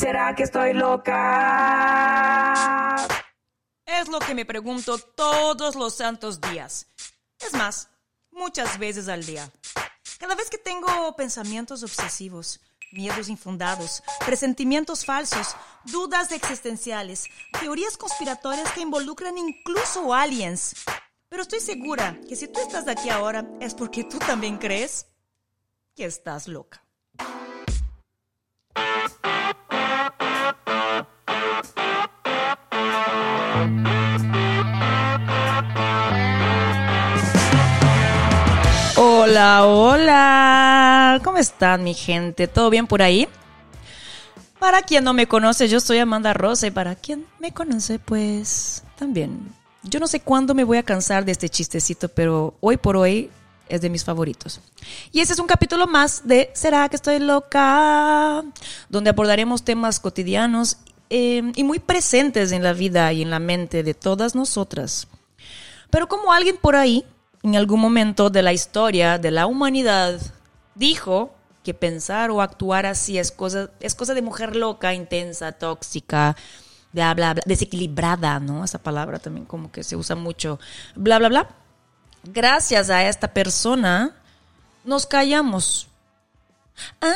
¿Será que estoy loca? Es lo que me pregunto todos los santos días. Es más, muchas veces al día. Cada vez que tengo pensamientos obsesivos, miedos infundados, presentimientos falsos, dudas existenciales, teorías conspiratorias que involucran incluso aliens. Pero estoy segura que si tú estás aquí ahora es porque tú también crees que estás loca. Hola, hola. ¿Cómo están mi gente? ¿Todo bien por ahí? Para quien no me conoce, yo soy Amanda Rosa y para quien me conoce, pues también. Yo no sé cuándo me voy a cansar de este chistecito, pero hoy por hoy es de mis favoritos. Y este es un capítulo más de ¿Será que estoy loca? Donde abordaremos temas cotidianos eh, y muy presentes en la vida y en la mente de todas nosotras. Pero como alguien por ahí en algún momento de la historia de la humanidad dijo que pensar o actuar así es cosa, es cosa de mujer loca, intensa, tóxica, bla, bla, bla, desequilibrada, ¿no? Esa palabra también como que se usa mucho, bla, bla, bla. Gracias a esta persona nos callamos. Ah,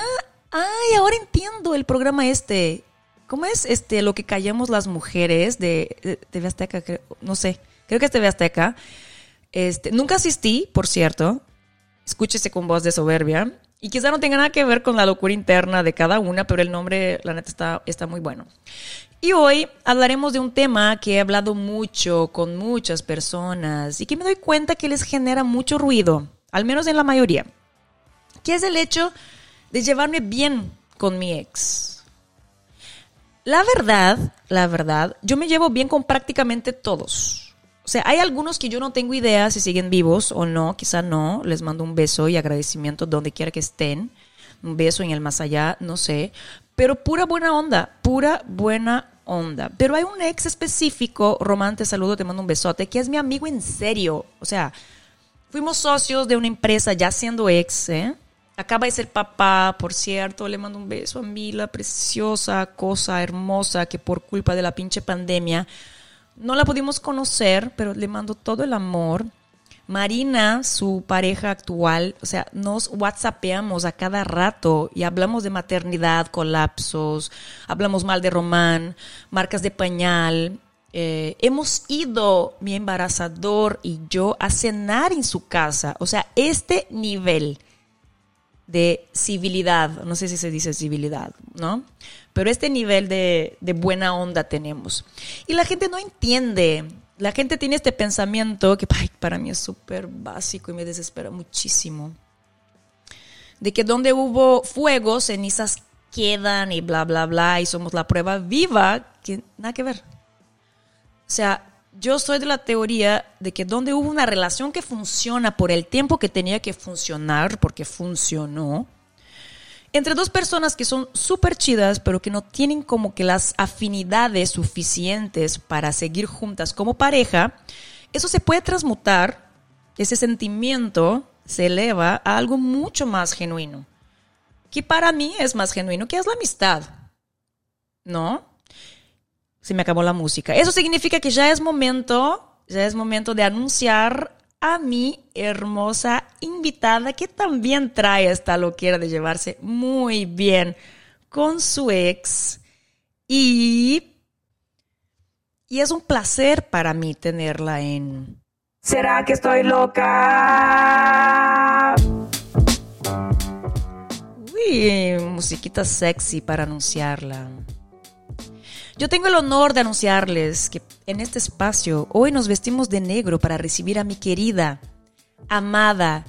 ay, ahora entiendo el programa este. ¿Cómo es este lo que callamos las mujeres de, TV Azteca? No sé, creo que es TV Azteca este, nunca asistí, por cierto. Escúchese con voz de soberbia. Y quizá no tenga nada que ver con la locura interna de cada una, pero el nombre, la neta, está, está muy bueno. Y hoy hablaremos de un tema que he hablado mucho con muchas personas y que me doy cuenta que les genera mucho ruido, al menos en la mayoría, que es el hecho de llevarme bien con mi ex. La verdad, la verdad, yo me llevo bien con prácticamente todos. O sea, hay algunos que yo no tengo idea si siguen vivos o no, quizá no. Les mando un beso y agradecimiento donde quiera que estén. Un beso en el más allá, no sé. Pero pura buena onda, pura buena onda. Pero hay un ex específico, Román, te saludo, te mando un besote, que es mi amigo en serio. O sea, fuimos socios de una empresa ya siendo ex, ¿eh? Acaba de ser papá, por cierto, le mando un beso a Mila, preciosa cosa hermosa que por culpa de la pinche pandemia no la pudimos conocer, pero le mando todo el amor. Marina, su pareja actual, o sea, nos whatsappeamos a cada rato y hablamos de maternidad, colapsos, hablamos mal de Román, marcas de pañal. Eh, hemos ido, mi embarazador y yo, a cenar en su casa. O sea, este nivel de civilidad, no sé si se dice civilidad, ¿no? Pero este nivel de, buena onda tenemos. Y la gente no entiende. La gente tiene este pensamiento que para mí es súper básico y me desespera muchísimo. De que donde hubo fuego, cenizas quedan y bla, bla, bla, y somos la prueba viva, que nada que ver. O sea, yo soy de la teoría de que donde hubo una relación que funciona por el tiempo que tenía que funcionar, porque funcionó, entre dos personas que son súper chidas, pero que no tienen como que las afinidades suficientes para seguir juntas como pareja, eso se puede transmutar, ese sentimiento se eleva a algo mucho más genuino, que para mí es más genuino, que es la amistad, ¿no? Se me acabó la música. Eso significa que ya es momento, ya es momento de anunciar a mi hermosa invitada que también trae esta loquera de llevarse muy bien con su ex y y es un placer para mí tenerla en ¿Será que estoy loca? Uy, musiquita sexy para anunciarla. Yo tengo el honor de anunciarles que en este espacio hoy nos vestimos de negro para recibir a mi querida, amada,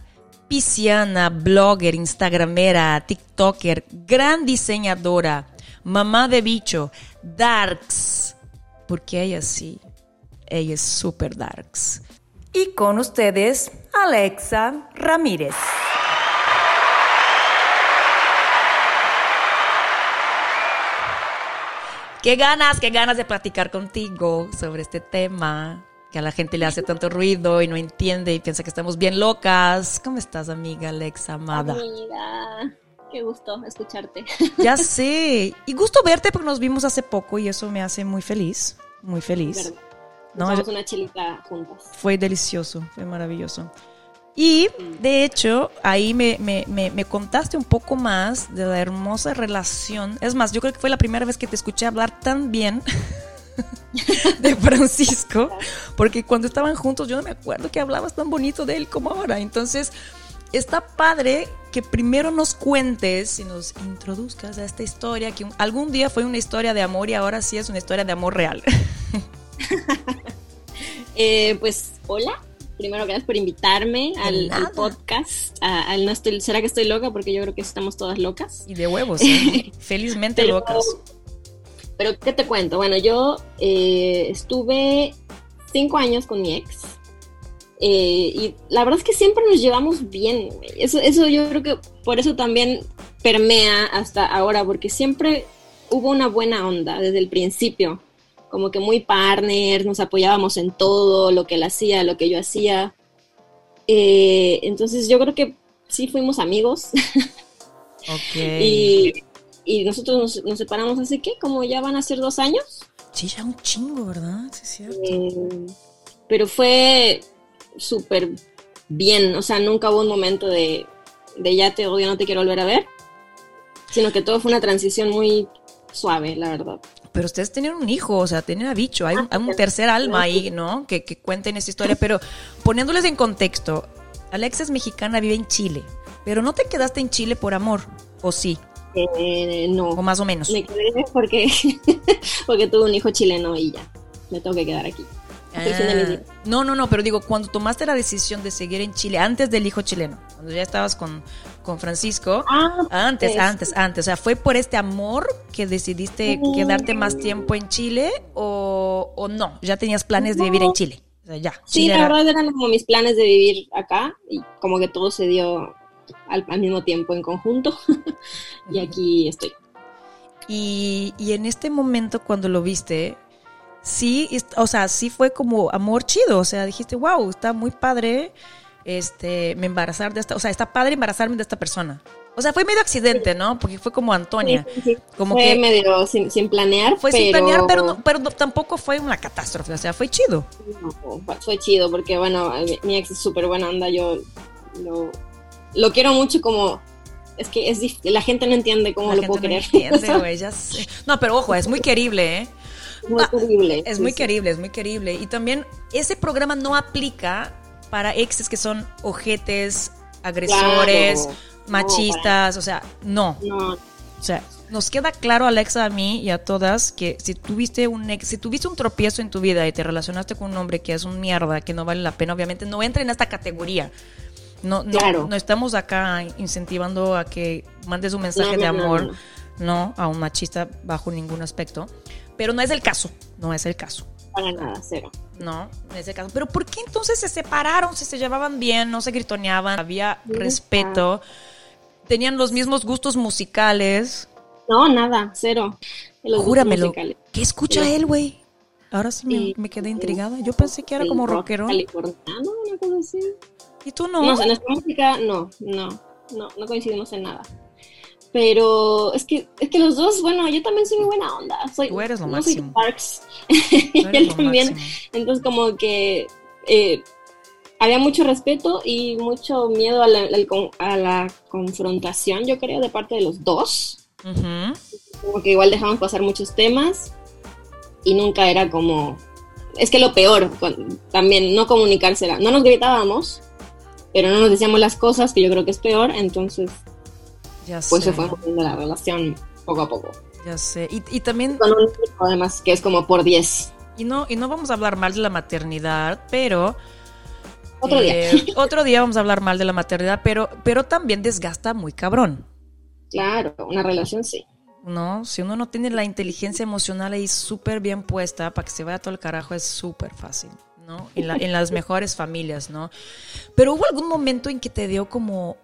pisciana, blogger, instagramera, tiktoker, gran diseñadora, mamá de bicho, Darks, porque ella sí, ella es super Darks. Y con ustedes, Alexa Ramírez. Qué ganas, qué ganas de platicar contigo sobre este tema que a la gente le hace tanto ruido y no entiende y piensa que estamos bien locas. ¿Cómo estás, amiga Alexa amada? Amiga, Qué gusto escucharte. Ya sé. Y gusto verte porque nos vimos hace poco y eso me hace muy feliz. Muy feliz. No, Nos tomamos una chelita juntas. Fue delicioso, fue maravilloso. Y de hecho, ahí me, me- me- me contaste un poco más de la hermosa relación. Es más, yo creo que fue la primera vez que te escuché hablar tan bien de Francisco, porque cuando estaban juntos yo no me acuerdo que hablabas tan bonito de él como ahora. Entonces, está padre que primero nos cuentes y nos introduzcas a esta historia, que algún día fue una historia de amor y ahora sí es una historia de amor real. Eh, pues, hola. Primero, gracias por invitarme al, podcast. a- al no estoy, ¿Será que estoy loca? Porque yo creo que estamos todas locas. Y de huevos, ¿eh? felizmente Pero- locas. Pero, ¿qué te cuento? Bueno, yo eh, estuve cinco años con mi ex. eh, y la verdad es que siempre nos llevamos bien. Eso, eso yo creo que por eso también permea hasta ahora, porque siempre hubo una buena onda desde el principio. Como que muy partners, nos apoyábamos en todo, lo que él hacía, lo que yo hacía. Eh, entonces yo creo que sí fuimos amigos. Ok. Y, y nosotros nos, nos separamos hace que como ya van a ser dos años. Sí, ya un chingo, ¿verdad? Sí, es cierto. Eh, pero fue súper bien. O sea, nunca hubo un momento de, de ya te odio, no te quiero volver a ver. Sino que todo fue una transición muy suave, la verdad. Pero ustedes tenían un hijo, o sea, tenían a bicho. Hay un, hay un Ah, tercer alma ahí, ¿no? Que, que cuenten esa historia. Pero poniéndoles en contexto, Alexa es mexicana, vive en Chile. Pero no te quedaste en Chile por amor, ¿o sí? Eh, no. O más o menos. Me quedé porque, porque tuve un hijo chileno y ya. Me tengo que quedar aquí. Ah, días. no, no, no, pero digo, cuando tomaste la decisión de seguir en Chile, antes del hijo chileno, cuando ya estabas con, con Francisco, Ah, antes, pues, antes, antes, o sea, ¿fue por este amor que decidiste Mm. quedarte más tiempo en Chile o, o no? ¿Ya tenías planes de vivir en Chile? O sea, ya. Sí, Chile la era- verdad eran como mis planes de vivir acá y como que todo se dio al, al mismo tiempo en conjunto y aquí estoy. Y, y en este momento cuando lo viste, sí, o sea, sí fue como amor chido, o sea, dijiste, wow, está muy padre, este, me embarazar de esta, o sea, está padre embarazarme de esta persona. O sea, fue medio accidente, ¿no? Porque fue como Antonia. Sí, sí. Como fue que- medio sin, sin planear, Fue pero, sin planear, pero, no- pero no- tampoco fue una catástrofe, o sea, fue chido. no, fue- chido porque, bueno, mi, ex es súper buena onda, yo lo, lo quiero mucho como... Es que es la gente no entiende cómo La lo puedo no querer. entiende, güey, ya sé. No, pero ojo, es muy querible, ¿eh? Es muy terrible. Es sí, muy sí. querible, es muy querible. Y también ese programa no aplica para exes que son ojetes, agresores, Claro. machistas, o sea, no. No, O sea, nos queda claro, Alexa, a mí y a todas, que si tuviste un ex, si tuviste un tropiezo en tu vida y te relacionaste con un hombre que es un mierda, que no vale la pena, obviamente no entra en esta categoría. No, no, Claro. no estamos acá incentivando a que mandes un mensaje No, de amor, no, a un machista bajo ningún aspecto. Pero no es el caso, no es el caso. para nada, cero. No, en ese caso. Pero ¿por qué entonces se separaron? Si se llevaban bien, no se gritoneaban, había respeto, tenían los mismos gustos musicales. No, nada, cero. Los Júramelo. ¿Qué escucha él, güey? Ahora sí me, Sí, me quedé intrigada. Yo pensé que era como rock rockero. Californiano, una cosa así. ¿Y tú No, no? o sea, nuestra música, no, no, no, no coincidimos en nada. Pero es que, es que los dos, bueno, yo también soy muy buena onda. Soy, Tú eres lo no soy máximo. Parks. Tú y eres él lo también. máximo. Entonces, como que eh, había mucho respeto y mucho miedo a la, a confrontación, yo creo, de parte de los dos. Ujú. Como que igual dejamos pasar muchos temas y nunca era como. Es que lo peor, también no comunicársela. No nos gritábamos, pero no nos decíamos las cosas, que yo creo que es peor, entonces Ya pues sé. se fue moviendo la relación poco a poco. Ya sé. Y, y también, Con un hijo, además, que es como por 10. y no, y no vamos a hablar mal de la maternidad, pero Otro día. Eh, otro día vamos a hablar mal de la maternidad, pero, pero también desgasta muy cabrón. Claro, una relación sí. ¿No? Si uno no tiene la inteligencia emocional ahí súper bien puesta para que se vaya todo el carajo, es súper fácil, ¿no? En, la- en las mejores familias, ¿no? Pero hubo algún momento en que te dio como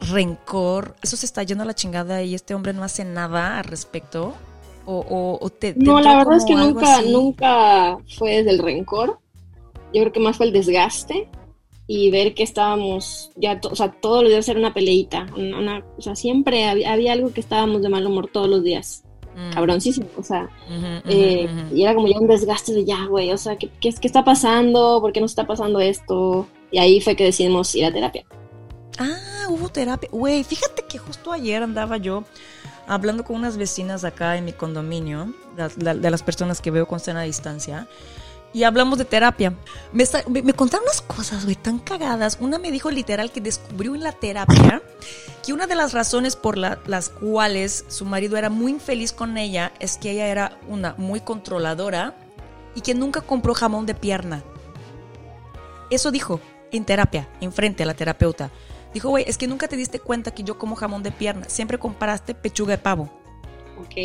rencor, eso se está yendo a la chingada y este hombre no hace nada al respecto. O, o- o te, te No, la verdad es que nunca, así? nunca fue desde el rencor. Yo creo que más fue el desgaste y ver que estábamos ya, o sea, todos los días era una peleita, una, una- o sea, siempre había, había algo que estábamos de mal humor todos los días, Mm. cabroncísimo, o sea, eh, y era como ya un desgaste de ya, güey, o sea, ¿qué, qué, qué está pasando? ¿Por qué nos está pasando esto? Y ahí fue que decidimos ir a terapia. Ah, hubo terapia. Güey, fíjate que justo ayer andaba yo hablando con unas vecinas acá en mi condominio, de las personas que veo con sana distancia, y hablamos de terapia. Me, contaron unas cosas, güey, tan cagadas. Una me dijo literal que descubrió en la terapia que una de las razones por la- las cuales su marido era muy infeliz con ella es que ella era una muy controladora y que nunca compró jamón de pierna. Eso dijo en terapia, enfrente a la terapeuta. Dijo, güey, es que nunca te diste cuenta que yo como jamón de pierna. Siempre comparaste pechuga de pavo. Ok.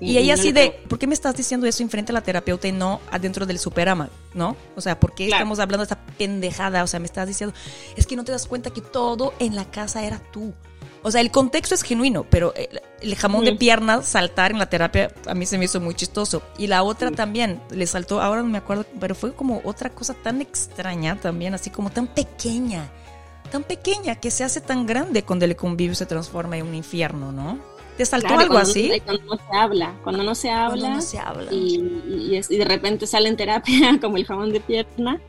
Y, ella no así de, ¿por qué me estás diciendo eso enfrente a la terapeuta y no adentro del superama? ¿No? O sea, ¿por qué Claro. estamos hablando de esta pendejada? O sea, me estás diciendo, es que no te das cuenta que todo en la casa era tú. O sea, el contexto es genuino, pero el, el jamón de pierna saltar en la terapia a mí se me hizo muy chistoso. Y la otra también le saltó, ahora no me acuerdo, pero fue como otra cosa tan extraña también, así como tan pequeña, tan pequeña que se hace tan grande cuando el convivio se transforma en un infierno, ¿no? ¿Te saltó Claro, algo cuando- así? Cuando no se habla, cuando no se habla, no se habla. y, y es- y de repente sale en terapia como el jamón de pierna,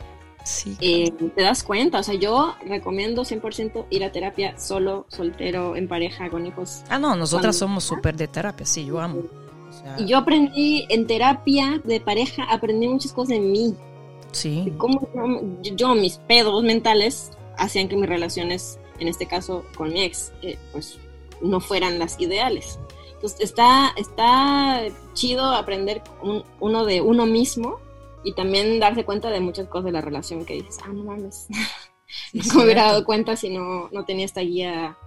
Sí. eh, te das cuenta. O sea, yo recomiendo 100% ir a terapia solo, soltero, en pareja, con hijos. Ah, no, nosotras somos súper de terapia, sí, yo amo. O sea, Y yo aprendí en terapia de pareja, aprendí muchas cosas de mí. sí. de cómo yo, yo, mis pedos mentales hacían que mis relaciones, en este caso con mi ex, eh, pues no fueran las ideales. Entonces está, está chido aprender un- uno de uno mismo y también darse cuenta de muchas cosas de la relación que dices, ah, no mames, no me hubiera dado cuenta si no, no tenía esta guía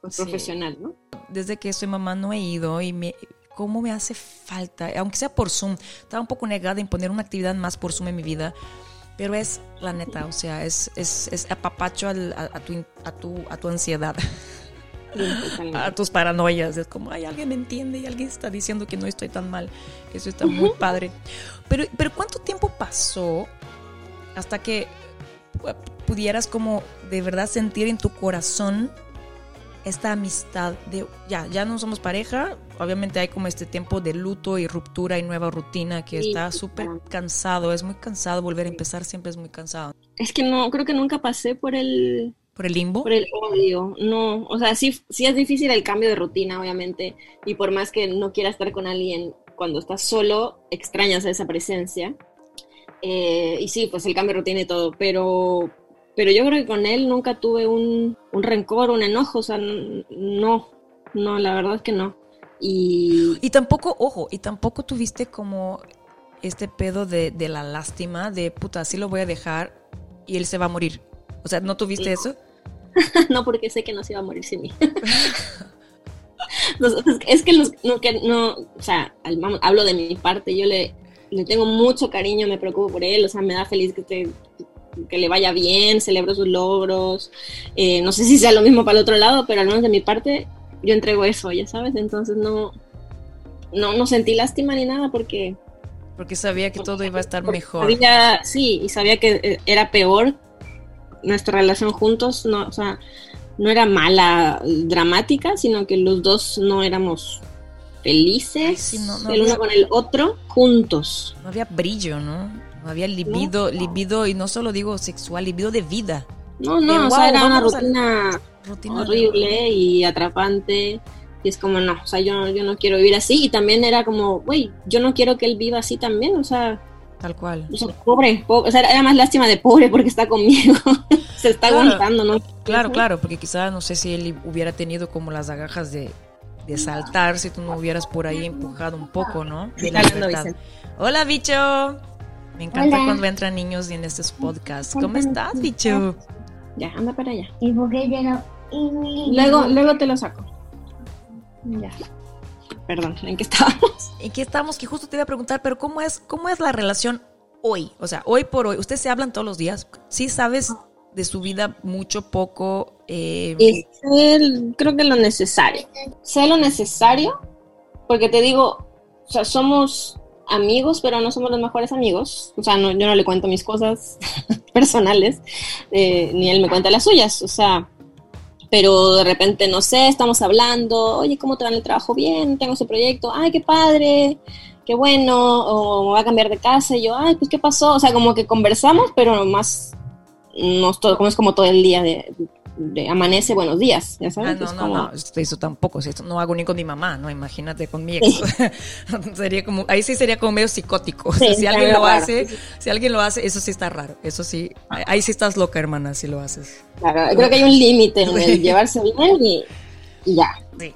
pues, Sí. profesional, ¿no? Desde que soy mamá no he ido y me, cómo me hace falta, aunque sea por Zoom. Estaba un poco negada en poner una actividad más por Zoom en mi vida, pero es la neta, o sea, es, es, es apapacho al- a, a tu, a, tu, a tu ansiedad, Sí, a tus paranoias. Es como, ay, alguien me entiende y alguien está diciendo que no estoy tan mal. Eso está muy padre. Pero, pero ¿cuánto tiempo pasó hasta que pu- pudieras como de verdad sentir en tu corazón esta amistad de ya, ya no somos pareja, obviamente hay como este tiempo de luto y ruptura y nueva rutina que Sí, está súper cansado, es muy cansado volver a empezar, siempre es muy cansado. Es que no, creo que nunca pasé por el, ¿Por el limbo? Por el odio, no, o sea, sí, sí es difícil el cambio de rutina, obviamente, y por más que no quieras estar con alguien cuando estás solo, extrañas esa presencia. Eh, y sí, pues el cambio de rutina y todo, pero, pero yo creo que con él nunca tuve un, un rencor, un enojo, o sea, no, no, la verdad es que no. Y Y tampoco, ojo, y tampoco tuviste como este pedo de, de la lástima, de puta, así lo voy a dejar y él se va a morir. O sea, ¿no tuviste No. eso? no porque sé que no se iba a morir sin mí. Es que los, no, que no, o sea, hablo de mi parte, yo le, le tengo mucho cariño, me preocupo por él, o sea, me da feliz que, te- que le vaya bien, celebro sus logros, eh, no sé si sea lo mismo para el otro lado, pero al menos de mi parte yo entrego eso, ya sabes, entonces no, no, no sentí lástima ni nada porque Porque sabía que todo iba a estar porque mejor. Sabía, sí, y sabía que eh, era peor nuestra relación juntos, no, o sea, no era mala, dramática, sino que los dos no éramos felices, Ay, sí, no, no el había- uno con el otro, juntos. No había brillo, ¿no? No había libido, libido, y no solo digo sexual, libido de vida. No, no, o wow, sea, era una a- rutina Rutina horrible y atrapante. Y es como, no, o sea, yo, yo no quiero vivir así. Y también era como, güey, yo no quiero que él viva así también. O sea, Tal cual. o sea, pobre, pobre. O sea, era más lástima de pobre porque está conmigo. Se está Claro. aguantando, ¿no? Claro, claro, porque quizá no sé si él hubiera tenido como las agajas de, de saltar si tú no hubieras por ahí empujado un poco, ¿no? De la. Hola, bicho. Me encanta Hola. cuando entran niños en estos podcasts. ¿Cómo estás, bicho? Ya, anda para allá. ¿Y por qué llega? Y Luego, luego te lo saco. Ya. Perdón, ¿en qué estábamos? ¿En qué estamos? Que justo te iba a preguntar, pero ¿cómo es, cómo es la relación hoy? O sea, hoy por hoy. ¿Ustedes se hablan todos los días? ¿Sí sabes de su vida mucho, poco? Eh, Y sé, creo que lo necesario. Sé lo necesario, porque te digo, o sea, somos amigos, pero no somos los mejores amigos. O sea, no, yo no le cuento mis cosas personales, eh, ni él me cuenta las suyas. O sea, pero de repente, no sé, estamos hablando, oye, ¿cómo te va en el trabajo? Bien, tengo ese proyecto, ay, qué padre, qué bueno, o me va a cambiar de casa, y yo, ay, pues, ¿qué pasó? O sea, como que conversamos, pero más, no es, todo, como es como todo el día de, de amanece, buenos días, ya sabes. Ah, no, Es no, como- no, eso tampoco, esto no hago ni con mi mamá, no, imagínate con mi ex. sería como, ahí sí sería como medio psicótico. O sea, Sí, si alguien lo raro. hace, si alguien lo hace, eso sí está raro, eso sí, ahí sí estás loca, hermana, si lo haces. Claro, creo que hay un límite en el llevarse bien y, y ya. Sí.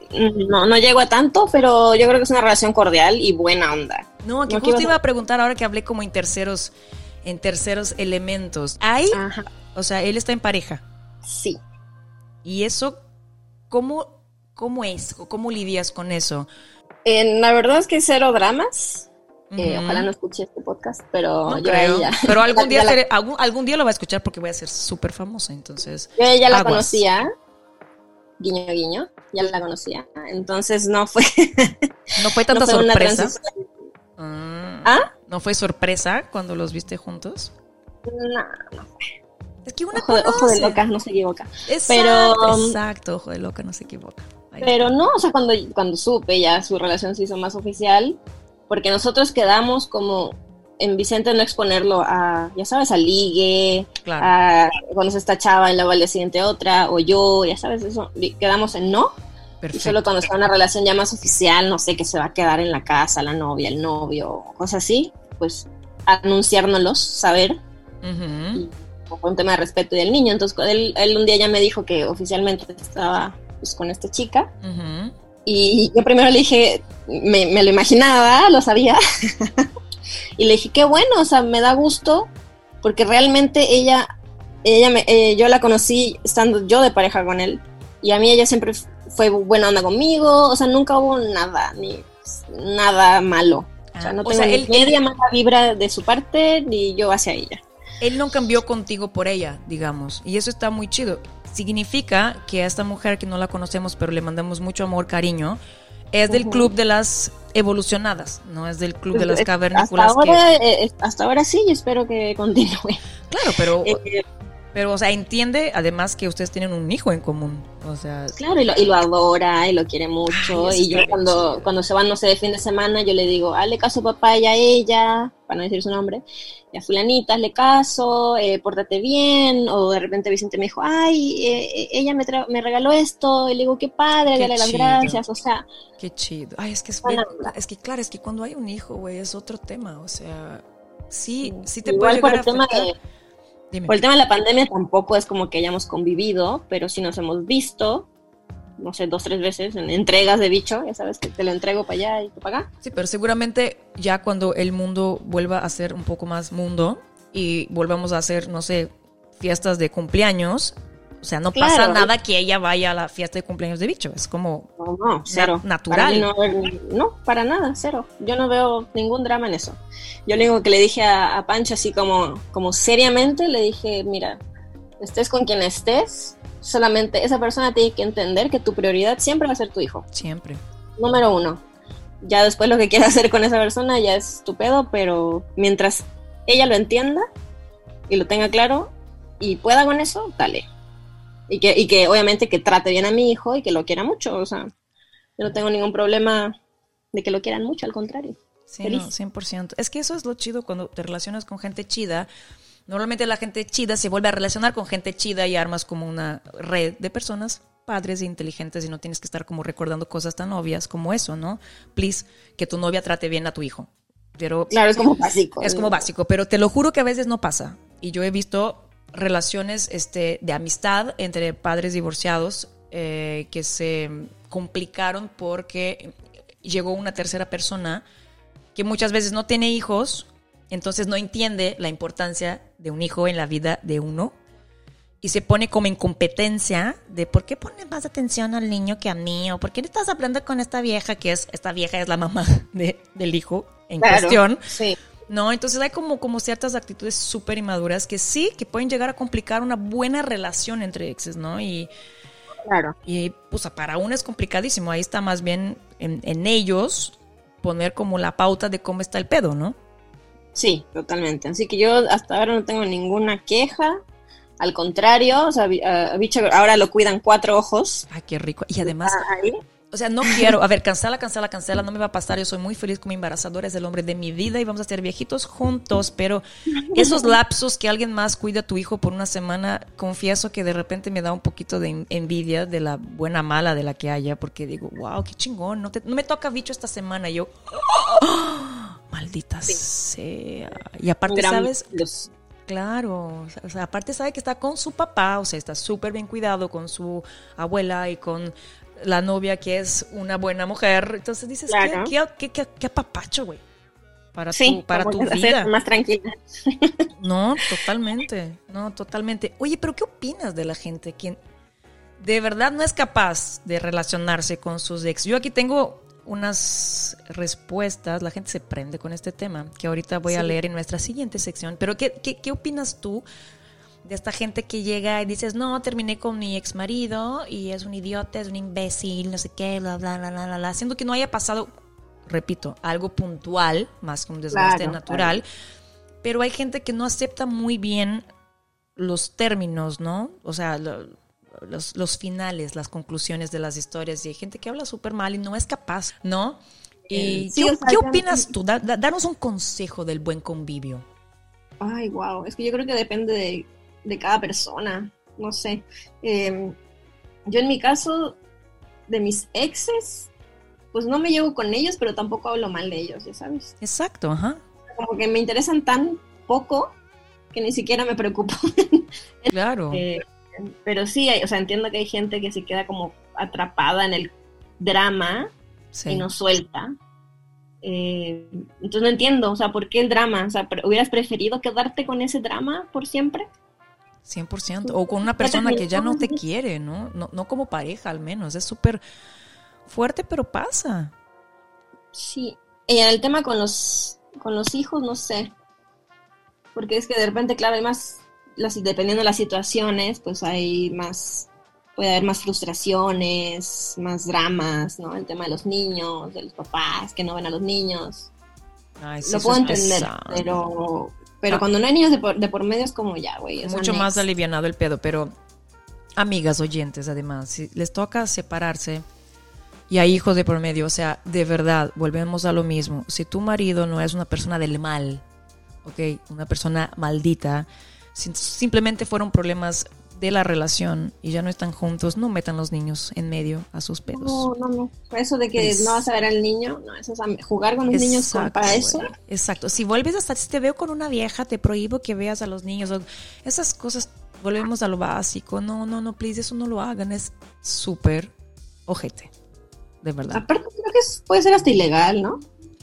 No, no llego a tanto, pero yo creo que es una relación cordial y buena onda. No, que No, ¿qué justo iba a preguntar ahora que hablé como en terceros, en terceros elementos. Hay, Ajá. o sea, él está en pareja. Sí. Y eso, ¿cómo, cómo es? ¿O ¿Cómo lidias con eso? Eh, la verdad es que cero dramas. Eh. Ojalá no escuche este podcast, pero No yo creo. ella. Pero algún ya día, la- algún, algún día lo va a escuchar porque voy a ser súper famosa, entonces. Yo a ella la Aguas. conocía. Guiño, guiño. Ya la conocía. Entonces no fue, No fue tanta no fue sorpresa. Ah. ¿Ah? ¿No fue sorpresa cuando los viste juntos? No, Es que una ojo, ojo de conoce. loca, no se equivoca. Exacto, Pero- exacto, ojo de loca, no se equivoca. Ahí. Pero no, o sea, cuando, cuando supe ya su relación se hizo más oficial, porque nosotros quedamos como en Vicente no exponerlo a, ya sabes, a ligue, claro. a cuando se está chava y luego al día siguiente otra, o yo, ya sabes, eso, quedamos en no. Y perfecto. solo cuando está una relación ya más oficial, no sé, que se va a quedar en la casa, la novia, el novio, cosas así, pues anunciárnoslos, saber, Ujú. Por un tema de respeto del niño. Entonces, él, él un día ya me dijo que oficialmente estaba pues, con esta chica. Y yo primero le dije, me, me lo imaginaba, lo sabía. y le dije, qué bueno, o sea, me da gusto, porque realmente ella, ella me, eh, yo la conocí estando yo de pareja con él. Y a mí ella siempre fue buena onda conmigo, o sea, nunca hubo nada, ni nada malo. O sea, Ah, no o tengo sea, ni él- media mala vibra de su parte, ni yo hacia ella. Él no cambió contigo por ella, digamos. Y eso está muy chido. Significa que a esta mujer que no la conocemos, pero le mandamos mucho amor, cariño, es del club de las evolucionadas, no es del club de las Hasta cavernícolas. que- ahora, eh, hasta ahora sí, y espero que continúe. claro, pero, Eh, pero, o sea, entiende además que ustedes tienen un hijo en común. O sea, Claro, y lo, y lo adora y lo quiere mucho. Ay, y yo cuando, chido. cuando se van, no sé, de fin de semana, yo le digo, hazle caso a papá y a ella, para no decir su nombre, y a fulanita, hazle caso, eh, pórtate bien. O de repente Vicente me dijo, ay, eh, ella me, tra- me regaló esto. Y le digo, qué padre, Qué dale las chido. gracias. O sea, qué chido. Ay, es que es, bien- onda. es que claro, es que cuando hay un hijo, güey, es otro tema. O sea, sí, sí te igual puede por a el tema de, Dime. por el tema de la pandemia tampoco es como que hayamos convivido, pero sí nos hemos visto. No sé, dos, tres veces en entregas de bicho, ya sabes que te lo entrego para allá y tú para acá. Sí, pero seguramente ya cuando el mundo vuelva a ser un poco más mundo y volvamos a hacer, no sé, fiestas de cumpleaños, o sea, no pasa nada que ella vaya a la fiesta de cumpleaños de bicho, es como No, no, cero. natural. Para no, haber- no, para nada, cero. Yo no veo ningún drama en eso. Yo lo único que le dije a, a Pancho, así como, como seriamente, le dije, mira, estés con quien estés, solamente esa persona tiene que entender que tu prioridad siempre va a ser tu hijo. siempre. Número uno. Ya después lo que quiera hacer con esa persona ya es tu pedo, pero mientras ella lo entienda y lo tenga claro y pueda con eso, dale. Y que, y que obviamente que trate bien a mi hijo y que lo quiera mucho. O sea, yo no tengo ningún problema de que lo quieran mucho, al contrario. Sí, no, 100%. Es que eso es lo chido cuando te relacionas con gente chida. Normalmente la gente chida se vuelve a relacionar con gente chida y armas como una red de personas padres e inteligentes y no tienes que estar como recordando cosas tan obvias como eso, ¿no? Please, que tu novia trate bien a tu hijo. Pero Claro, es como básico. es como básico, pero te lo juro que a veces no pasa. Y yo he visto relaciones este, de amistad entre padres divorciados eh, que se complicaron porque llegó una tercera persona que muchas veces no tiene hijos, entonces no entiende la importancia de un hijo en la vida de uno y se pone como en competencia de por qué pone más atención al niño que a mí o por qué estás hablando con esta vieja que es esta vieja es la mamá de- del hijo en Claro, cuestión. Sí. No, entonces hay como, como ciertas actitudes súper inmaduras que sí, que pueden llegar a complicar una buena relación entre exes, ¿no? Y, Claro. y pues para uno es complicadísimo, ahí está más bien en, en ellos poner como la pauta de cómo está el pedo, ¿no? Sí, totalmente. Así que yo hasta ahora no tengo ninguna queja. Al contrario, o sea, vi- a, a Bicho ahora lo cuidan cuatro ojos. Ay, qué rico. Y además, Ah, ahí. O sea, no quiero, a ver, cancela, cancela, cancela, no me va a pasar. Yo soy muy feliz como embarazadora, es el hombre de mi vida y vamos a ser viejitos juntos, pero esos lapsos que alguien más cuida a tu hijo por una semana, confieso que de repente me da un poquito de en- envidia de la buena mala de la que haya, porque digo, wow, qué chingón, no, te- no me toca bicho esta semana. Y yo, "Ah, maldita sea. Y aparte, ¿sabes? Claro, o sea, aparte sabe que está con su papá, o sea, está súper bien cuidado con su abuela y con la novia que es una buena mujer. Entonces dices, Claro. ¿qué, qué, qué, qué apapacho, güey? Para Sí, tu, para tu vida. más tranquila. No, totalmente, no, totalmente. Oye, pero ¿qué opinas de la gente que de verdad no es capaz de relacionarse con sus ex? Yo aquí tengo unas respuestas, la gente se prende con este tema, que ahorita voy a leer en nuestra siguiente sección, pero ¿qué, qué, qué opinas tú de esta gente que llega y dices, no, terminé con mi ex marido y es un idiota, es un imbécil, no sé qué, bla, bla, bla, bla, bla, siendo que no haya pasado, repito, algo puntual, más que un desgaste Claro, natural, pero hay gente que no acepta muy bien los términos, ¿no? O sea, lo- los, los finales, las conclusiones de las historias. Y hay gente que habla súper mal y no es capaz, ¿no? Y, Sí, ¿qué, o sea, qué ya- opinas tú? Da- da- danos un consejo del buen convivio. Ay, wow. Es que yo creo que depende de, de cada persona. No sé. Eh, yo en mi caso, de mis exes, pues no me llevo con ellos, pero tampoco hablo mal de ellos, ya sabes. Exacto, ajá. Como que me interesan tan poco que ni siquiera me preocupo. Claro. Eh, pero sí, hay- o sea, entiendo que hay gente que se queda como atrapada en el drama sí. y no suelta. Eh, entonces no entiendo, o sea, ¿por qué el drama? O sea, ¿pre- ¿hubieras preferido quedarte con ese drama por siempre? 100%. O con una persona que ya no te quiere, ¿no? No, no como pareja, al menos. Es súper fuerte, pero pasa. Sí. Y en el tema con los, con los hijos, no sé. Porque es que de repente, claro, hay más, las, dependiendo de las situaciones, pues hay más, puede haber más frustraciones, más dramas, ¿no? El tema de los niños, de los papás que no ven a los niños. Ay, sí, Lo puedo entender, pesado. pero, pero Ah. cuando no hay niños de por, de por medio es como ya, güey. Mucho más alivianado el pedo, pero amigas oyentes, además, si les toca separarse y hay hijos de por medio, o sea, de verdad, volvemos a lo mismo. Si tu marido no es una persona del mal, ok, una persona maldita, si simplemente fueron problemas de la relación y ya no están juntos, no metan los niños en medio a sus pedos. No, no, no. Eso de que Es- no vas a ver al niño, no, eso es jugar con los niños con- Exacto, para eso. güey. Exacto. Si vuelves hasta si te veo con una vieja, te prohíbo que veas a los niños. o- esas cosas, volvemos a lo básico. No, no, no, please, eso no lo hagan. Es súper ojete. De verdad. Aparte, creo que es- puede ser hasta ilegal, ¿no?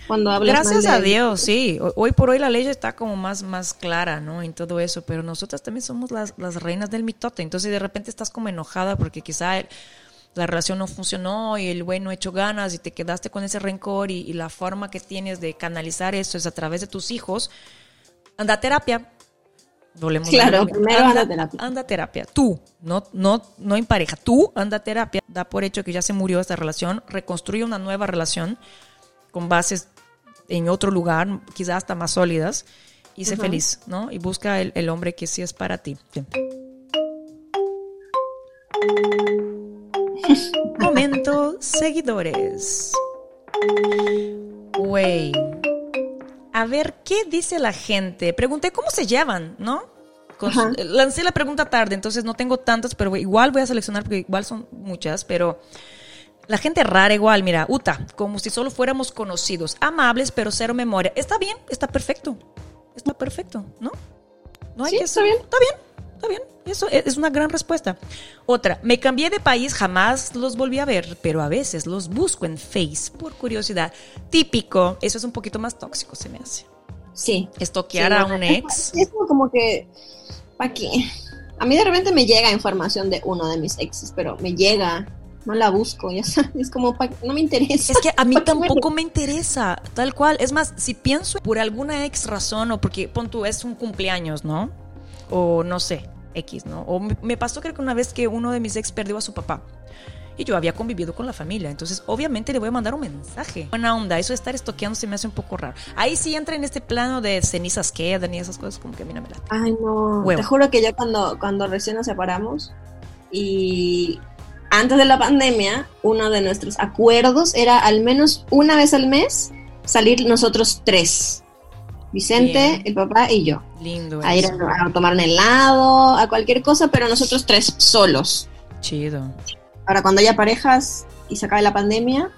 Cuando hablas Gracias mal a Dios, sí. Ho- Hoy por hoy la ley está como más, más clara, ¿no? En todo eso, pero nosotras también somos las, las reinas del mitote. Entonces de repente estás como enojada porque quizá el- la relación no funcionó y el güey no echó ganas y te quedaste con ese rencor y, y la forma que tienes de canalizar eso es a través de tus hijos. Anda a terapia. Claro, primero anda a terapia. Anda a terapia. Tú, no, no, no en pareja. Tú anda a terapia. Da por hecho que ya se murió esta relación. Reconstruye una nueva relación con bases en otro lugar, quizás hasta más sólidas, y sé feliz, ¿no? Y busca el, el hombre que sí es para ti. Momento, seguidores. Güey. A ver, ¿qué dice la gente? Pregunté cómo se llevan, ¿no? Con lancé la pregunta tarde, entonces no tengo tantas, pero igual voy a seleccionar porque igual son muchas, pero la gente rara igual, mira, Uta, como si solo fuéramos conocidos, amables pero cero memoria. Está bien, está perfecto. Está perfecto, ¿no? No hay Sí, que está bien. Está bien, está bien. Eso es es una gran respuesta. Otra, me cambié de país, jamás los volví a ver, pero a veces los busco en Face por curiosidad. Típico, eso es un poquito más tóxico, se me hace. Sí. Estoquear Sí, a un ex. Es como, que, ¿para qué? A mí de repente me llega información de uno de mis exes, pero me llega, no la busco, ya sabes, es como, pa- no me interesa. Es que a mí ¿Para qué me- tampoco me interesa, tal cual. Es más, si pienso por alguna ex razón o porque, pon tú, es un cumpleaños, ¿no? O no sé, X, ¿no? O me- me pasó creo que una vez que uno de mis ex perdió a su papá. Y yo había convivido con la familia, entonces obviamente le voy a mandar un mensaje. Buena onda, eso de estar estoqueando se me hace un poco raro. Ahí sí entra en este plano de cenizas quedan y esas cosas como que a mí no me late. Ay, no. Huevo. Te juro que yo cuando, cuando recién nos separamos y antes de la pandemia, uno de nuestros acuerdos era al menos una vez al mes salir nosotros tres. Vicente, Bien. el papá y yo. Lindo A ir a, a tomar un helado, a cualquier cosa, pero nosotros tres solos. Chido. Ahora, cuando haya parejas y se acabe la pandemia,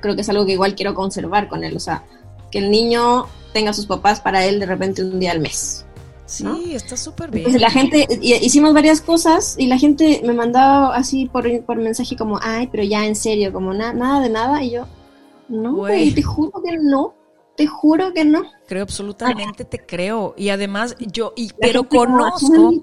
creo que es algo que igual quiero conservar con él. O sea, que el niño tenga a sus papás para él de repente un día al mes. Sí, ¿No? está súper bien. Entonces la gente, y- hicimos varias cosas y la gente me mandaba así por, por mensaje como, ay, pero ya en serio, como na- nada de nada. Y yo, no, Güey. te juro que no, te juro que no. Creo absolutamente te creo. Y además yo, y, pero conozco, "Ay,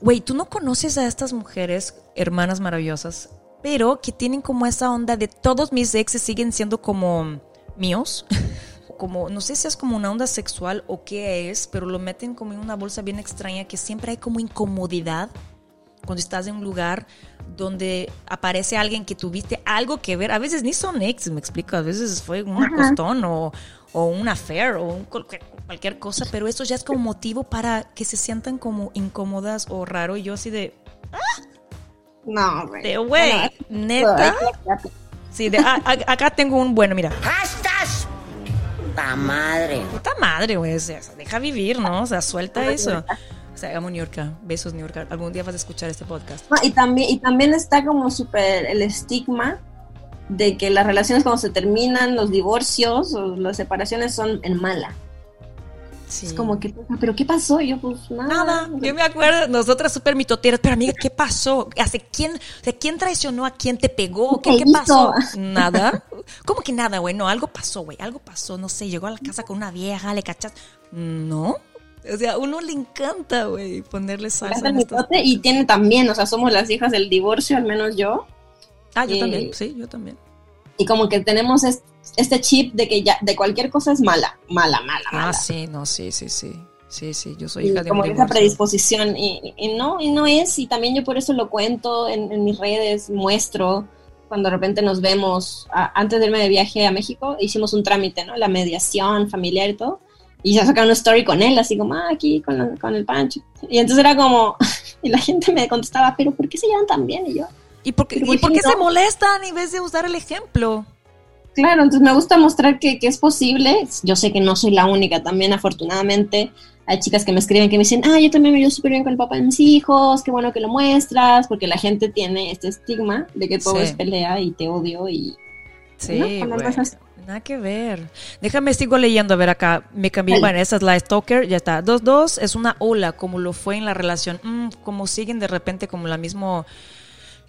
güey, tú no conoces a estas mujeres, hermanas maravillosas, pero que tienen como esa onda de todos mis exes siguen siendo como míos. Como, no sé si es como una onda sexual o qué es, pero lo meten como en una bolsa bien extraña que siempre hay como incomodidad cuando estás en un lugar donde aparece alguien que tuviste algo que ver. A veces ni son ex, me explico. A veces fue un acostón o, o un affair o un cualquier, cualquier cosa, pero eso ya es como motivo para que se sientan como incómodas o raro. Y yo así de, No, güey. de güey, neta. Sí, de, ah, acá tengo un bueno, mira. ¡Hastas! ¡Ta madre! Puta madre, güey. O sea, deja vivir, ¿no? O sea, suelta eso. O sea, amo New York. Besos, New York. Algún día vas a escuchar este podcast. No, y también, y también está como súper el estigma de que las relaciones cuando se terminan, los divorcios o las separaciones son en mala. Sí. Es como que, pero ¿qué pasó? Y yo, pues nada. Nada, yo me acuerdo, nosotras súper mitoteras, pero amiga, ¿qué pasó? ¿Hace quién, o sea, quién traicionó a quién te pegó? ¿Qué, ¿Qué pasó? Nada. ¿Cómo que nada, güey? No, algo pasó, güey, algo pasó, no sé, llegó a la casa con una vieja, le cachas. No. O sea, a uno le encanta, güey, ponerle Le salsa en estas... y tiene también, o sea, somos las hijas del divorcio, al menos yo. Ah, yo Eh, también, sí, yo también. Y como que tenemos es- este chip de que ya de cualquier cosa es mala, mala, mala, mala. Ah, sí, no, sí, sí, sí. Sí, sí, yo soy Y hija de como un esa predisposición y, y no y no es y también yo por eso lo cuento en, en mis redes muestro cuando de repente nos vemos a- antes de irme de viaje a México hicimos un trámite no la mediación familiar y todo y ya sacaron una story con él así como ah, aquí con, la- con el Pancho y entonces era como y la gente me contestaba pero ¿por qué se llevan tan bien y yo ¿Y por qué, ¿y ¿por qué qué se no? molestan en vez de usar el ejemplo? Claro, entonces me gusta mostrar que, que es posible. Yo sé que no soy la única, también afortunadamente hay chicas que me escriben que me dicen, ah, yo también me llevo súper bien con el papá de mis hijos, qué bueno que lo muestras, porque la gente tiene este estigma de que todo Sí. es pelea y te odio y... Sí, No, Nada que ver. Déjame, sigo leyendo. A ver, acá me cambié. Bueno, esa es la stalker. Ya está. Dos, dos es una ola, como lo fue en la relación. Mm, como siguen de repente como la mismo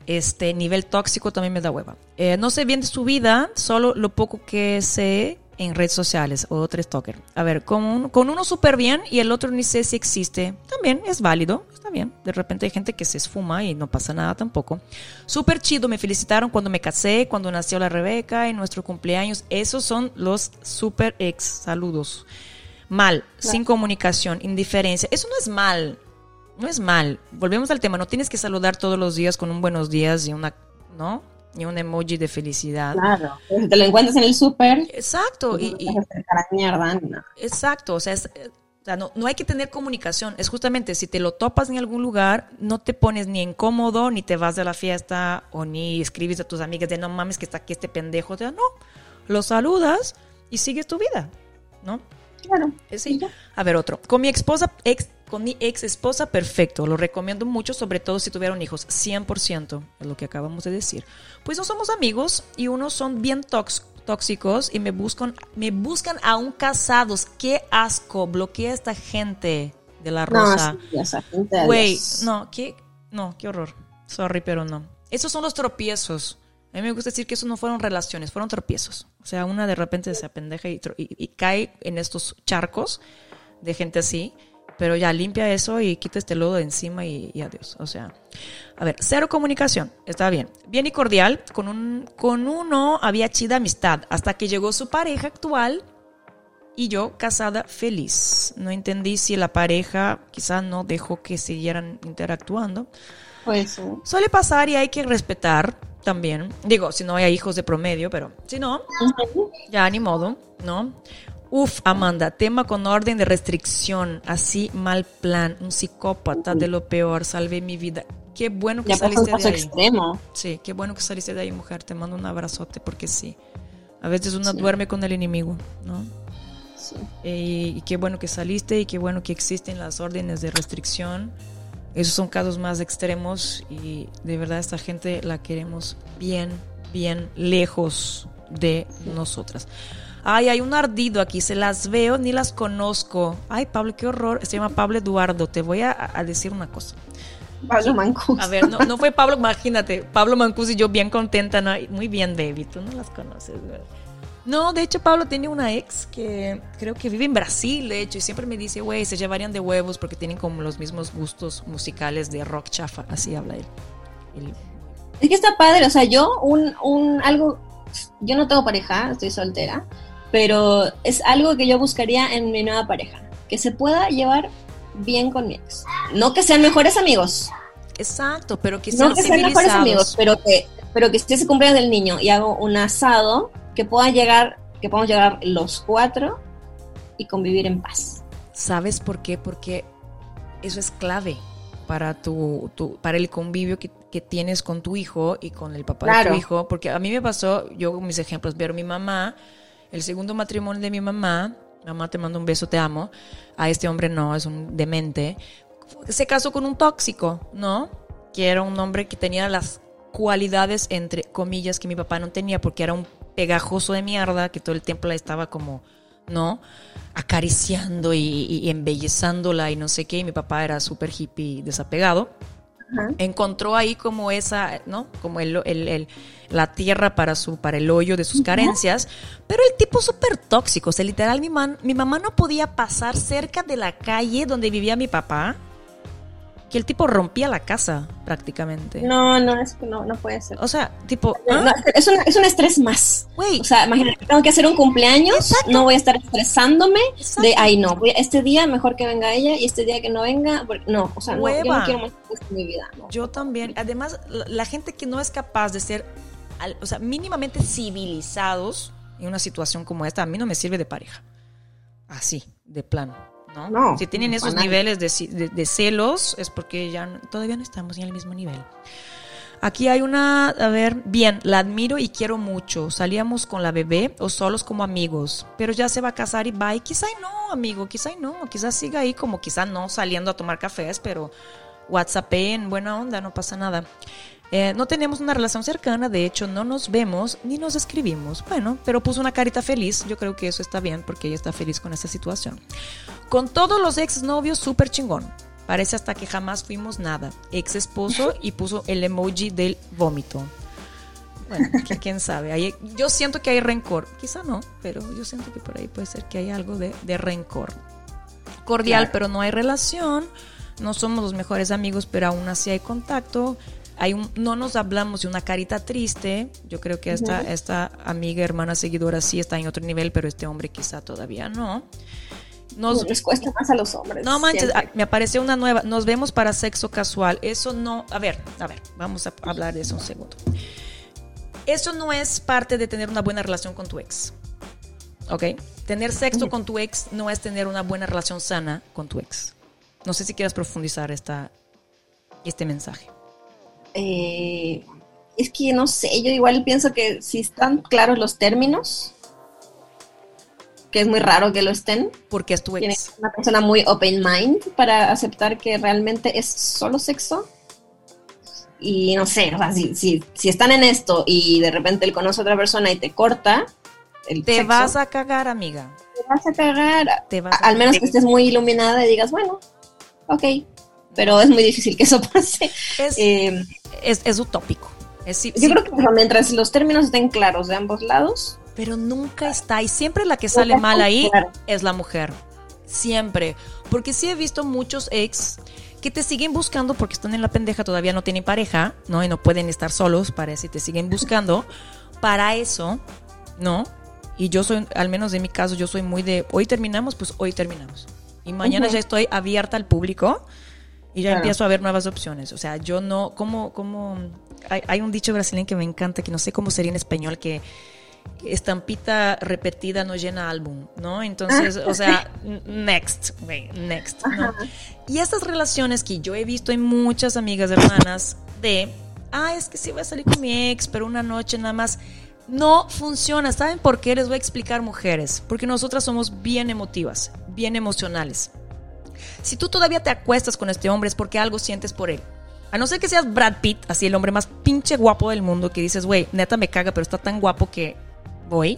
este nivel tóxico, también me da hueva. Eh, no sé bien de su vida, solo lo poco que sé en redes sociales. Otro stalker. A ver, con, un- con uno súper bien y el otro ni sé si existe. También es válido. Está bien. De repente hay gente que se esfuma y no pasa nada tampoco. Súper chido, me felicitaron cuando me casé, cuando nació la Rebeca, en nuestro cumpleaños. Esos son los super ex. Saludos. Mal, sin comunicación, indiferencia. Eso no es mal. No es mal. Volvemos al tema. No tienes que saludar todos los días con un buenos días y una, ¿no? Y un emoji de felicidad. Claro. Si te lo encuentras en el súper, Exacto. Y, y- mierda, no. Exacto, o sea, es- eh, o sea, no, no hay que tener comunicación. Es justamente si te lo topas en algún lugar, no te pones ni incómodo, ni te vas de la fiesta, o ni escribes a tus amigas de no mames que está aquí este pendejo. O sea, no, lo saludas y sigues tu vida, ¿no? Claro. Eh, Sí. A ver, otro. Con mi esposa, ex, con mi ex esposa, perfecto. Lo recomiendo mucho, sobre todo si tuvieron hijos. 100%, es lo que acabamos de decir. Pues no somos amigos y unos son bien tóx- tóxicos y me buscan, me buscan aún casados. Qué asco. Bloquea a esta gente de la No, rosa. gente, Güey, no, qué, no, qué horror. Sorry, pero no. Esos son los tropiezos. A mí me gusta decir que esos no fueron relaciones, fueron tropiezos. O sea, una de repente se apendeja y, y- y cae en estos charcos de gente así. Pero ya limpia eso y quita este lodo de encima y, y adiós. O sea, a ver, cero comunicación. Está bien. Bien y cordial. Con, un, con uno había chida amistad. Hasta que llegó su pareja actual y yo casada feliz. No entendí si la pareja quizás no dejó que siguieran interactuando. Pues, eh, Suele pasar y hay que respetar. también. Digo, si no hay hijos de promedio, pero si no, ya ni modo, ¿no? Uf, Amanda, tema con orden de restricción, así mal plan, un psicópata de lo peor, salvé mi vida. Qué bueno que Ya saliste de ahí. extremo. Sí, qué bueno que saliste de ahí, mujer. Te mando un abrazote porque sí. A veces uno duerme con el enemigo, ¿no? Sí. Eh, y qué bueno que saliste y qué bueno que existen las órdenes de restricción. Esos son casos más extremos y de verdad esta gente la queremos bien, bien lejos de nosotras. Ay, hay un ardido aquí, se las veo, ni las conozco. Ay, Pablo, qué horror. Se llama Pablo Eduardo. Te voy a, a decir una cosa. Pablo Mancus. A ver, no, no fue Pablo, imagínate, Pablo Mancus y yo bien contenta, ¿no? Muy bien, baby, tú no las conoces, güey. No, de hecho, Pablo tiene una ex que creo que vive en Brasil, de hecho, y siempre me dice, güey, se llevarían de huevos porque tienen como los mismos gustos musicales de rock chafa, así habla él. Él- Es que está padre, o sea, yo un, un algo, yo no tengo pareja, estoy soltera, pero es algo que yo buscaría en mi nueva pareja, que se pueda llevar bien con mi ex. No que sean mejores amigos, Exacto, pero que sean no que sean mejores amigos, pero que, pero que si ese cumpleaños del niño y hago un asado, que puedan llegar, que podamos llegar los cuatro y convivir en paz. ¿Sabes por qué? Porque eso es clave para tu, tu- para el convivio que, que tienes con tu hijo y con el papá de tu hijo. Porque a mí me pasó, yo con mis ejemplos, pero mi mamá, el segundo matrimonio de mi mamá, mamá te mando un beso, te amo. A este hombre no, es un demente. Se casó con un tóxico, ¿no? Que era un hombre que tenía las cualidades, entre comillas, que mi papá no tenía, porque era un pegajoso de mierda, que todo el tiempo la estaba como, ¿no? Acariciando y, y embellezándola y no sé qué. Y mi papá era súper hippie desapegado. Ajá. Encontró ahí como esa, ¿no? Como el, el- el- la tierra para, su, para el hoyo de sus carencias. Pero el tipo súper tóxico. O sea, literal, mi, man- mi mamá no podía pasar cerca de la calle donde vivía mi papá. Que el tipo rompía la casa prácticamente. No, no, es que no, no puede ser. O sea, tipo, No, ¿ah? es, un, es un estrés más. O sea, imagínate, tengo que hacer un cumpleaños, Exacto. no voy a estar estresándome Exacto. de, ay, no, voy a- este día mejor que venga ella y este día que no venga, porque- no, o sea, no, yo no quiero más en mi vida. No. Yo también. Además, la, la gente que no es capaz de ser, al- o sea, mínimamente civilizados en una situación como esta, a mí no me sirve de pareja. Así, de plano. ¿No? No, si tienen esos niveles de, ci- de- de celos, es porque ya no- todavía no estamos en el mismo nivel. Aquí hay una, a ver, bien, la admiro y quiero mucho. Salíamos con la bebé o solos como amigos, pero ya se va a casar y va. Y quizá y no, amigo, quizá y no. Quizás siga ahí como quizá no saliendo a tomar cafés, pero WhatsApp en buena onda, no pasa nada. Eh, no tenemos una relación cercana, de hecho no nos vemos ni nos escribimos. Bueno, pero puso una carita feliz, yo creo que eso está bien porque ella está feliz con esta situación. Con todos los ex novios, súper chingón. Parece hasta que jamás fuimos nada. Ex esposo y puso el emoji del vómito. Bueno, que- quién sabe. Ahí- yo siento que hay rencor. Quizá no, pero yo siento que por ahí puede ser que hay algo de, de rencor. Cordial, Claro. pero no hay relación. No somos los mejores amigos, pero aún así hay contacto. Hay un, no nos hablamos de una carita triste. Yo creo que esta, esta amiga, hermana, seguidora sí está en otro nivel, pero este hombre quizá todavía no. Nos, Les cuesta más a los hombres. no manches, siempre. ah, me apareció una nueva. Nos vemos para sexo casual. Eso no. A ver, a ver, vamos a hablar de eso un segundo. Eso no es parte de tener una buena relación con tu ex. ¿Ok? Tener sexo con tu ex no es tener una buena relación sana con tu ex. No sé si quieras profundizar esta, este mensaje. Eh, es que no sé, yo igual pienso que si están claros los términos, que es muy raro que lo estén, Porque es tu tienes ex. una persona muy open mind para aceptar que realmente es solo sexo. Y no sé, o sea, si, si, si están en esto y de repente él conoce a otra persona y te corta el Te sexo, vas a cagar, amiga. te vas a cagar. Te vas a- al menos que estés muy iluminada y digas, bueno, ok. Pero es muy difícil que eso pase. Es, Eh, es, es utópico. Es, yo sí, creo que bueno, mientras los términos estén claros de ambos lados, pero nunca está. Y siempre la que sale mal ahí es la mujer. Siempre. Porque sí he visto muchos ex que te siguen buscando porque están en la pendeja, todavía no tienen pareja, ¿no? Y no pueden estar solos, parece, y te siguen buscando. Para eso, ¿no? Y yo soy, al menos en mi caso, yo soy muy de, hoy terminamos, pues hoy terminamos. Y mañana Ujú. ya estoy abierta al público Y ya Claro. empiezo a ver nuevas opciones. O sea, yo no, como, como, hay, hay un dicho brasileño que me encanta, que no sé cómo sería en español, que estampita repetida no llena álbum, ¿no? Entonces, o sea, next, güey, next, ¿no? Y estas relaciones que yo he visto en muchas amigas hermanas de, ah, es que sí voy a salir con mi ex, pero una noche nada más. No funciona. ¿Saben por qué? Les voy a explicar, mujeres. Porque nosotras somos bien emotivas, bien emocionales. Si tú todavía te acuestas con este hombre es porque algo sientes por él. A no ser que seas Brad Pitt, así el hombre más pinche guapo del mundo, que dices, güey, neta me caga, pero está tan guapo que voy.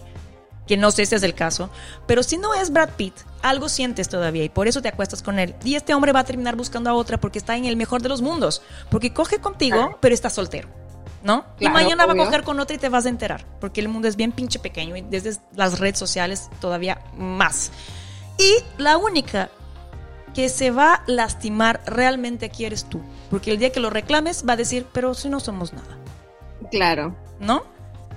Que no sé si es el caso. Pero si no es Brad Pitt, algo sientes todavía y por eso te acuestas con él. Y este hombre va a terminar buscando a otra porque está en el mejor de los mundos. Porque coge contigo, pero está soltero. ¿No? y mañana va a obvio. coger con otra y te vas a enterar. Porque el mundo es bien pinche pequeño y desde las redes sociales todavía más. Y la única que se va a lastimar realmente aquí eres tú. Porque el día que lo reclames va a decir, pero si no somos nada. Claro. ¿No?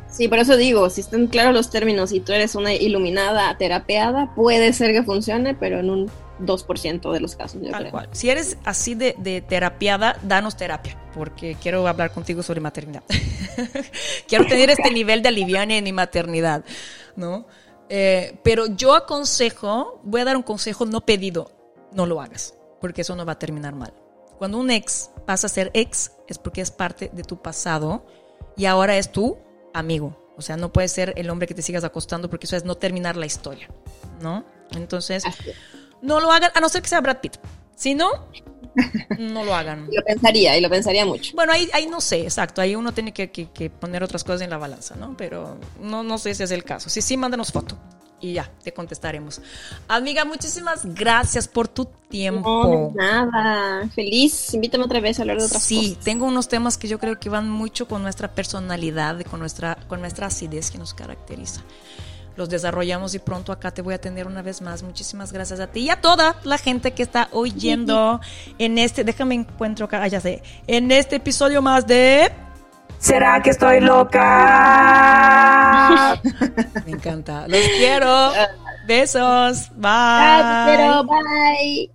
Sí, por eso digo, si están claros los términos y tú eres una iluminada, terapeada, puede ser que funcione, pero en un 2% de los casos, yo Tal creo. cual. Si eres así de, de terapiada, danos terapia, porque quiero hablar contigo sobre maternidad. quiero tener este nivel de aliviane en mi maternidad, ¿no? Eh, pero yo aconsejo, voy a dar un consejo no pedido, no lo hagas, porque eso no va a terminar mal. Cuando un ex pasa a ser ex, es porque es parte de tu pasado y ahora es tu amigo. O sea, no puede ser el hombre que te sigas acostando porque eso es no terminar la historia, ¿no? Entonces, no lo hagan, a no ser que sea Brad Pitt. Si no, no lo hagan. Y lo pensaría, y lo pensaría mucho. Bueno, ahí, ahí no sé, exacto. Ahí uno tiene que, que- que poner otras cosas en la balanza, ¿no? Pero no, no sé si es el caso. Si sí, mándanos foto. Y ya, te contestaremos. Amiga, muchísimas gracias por tu No, tiempo. nada. Feliz. Invítame otra vez a hablar de otras Sí, cosas. tengo unos temas que yo creo que van mucho con nuestra personalidad, con nuestra, con nuestra acidez que nos caracteriza. Los desarrollamos y pronto acá te voy a atender una vez más. Muchísimas gracias a ti y a toda la gente que está oyendo en este, déjame encuentro acá, ah, ya sé, en este episodio más de ¿Será que estoy loca? Me encanta. Los quiero. Besos. Bye. Quiero. Bye.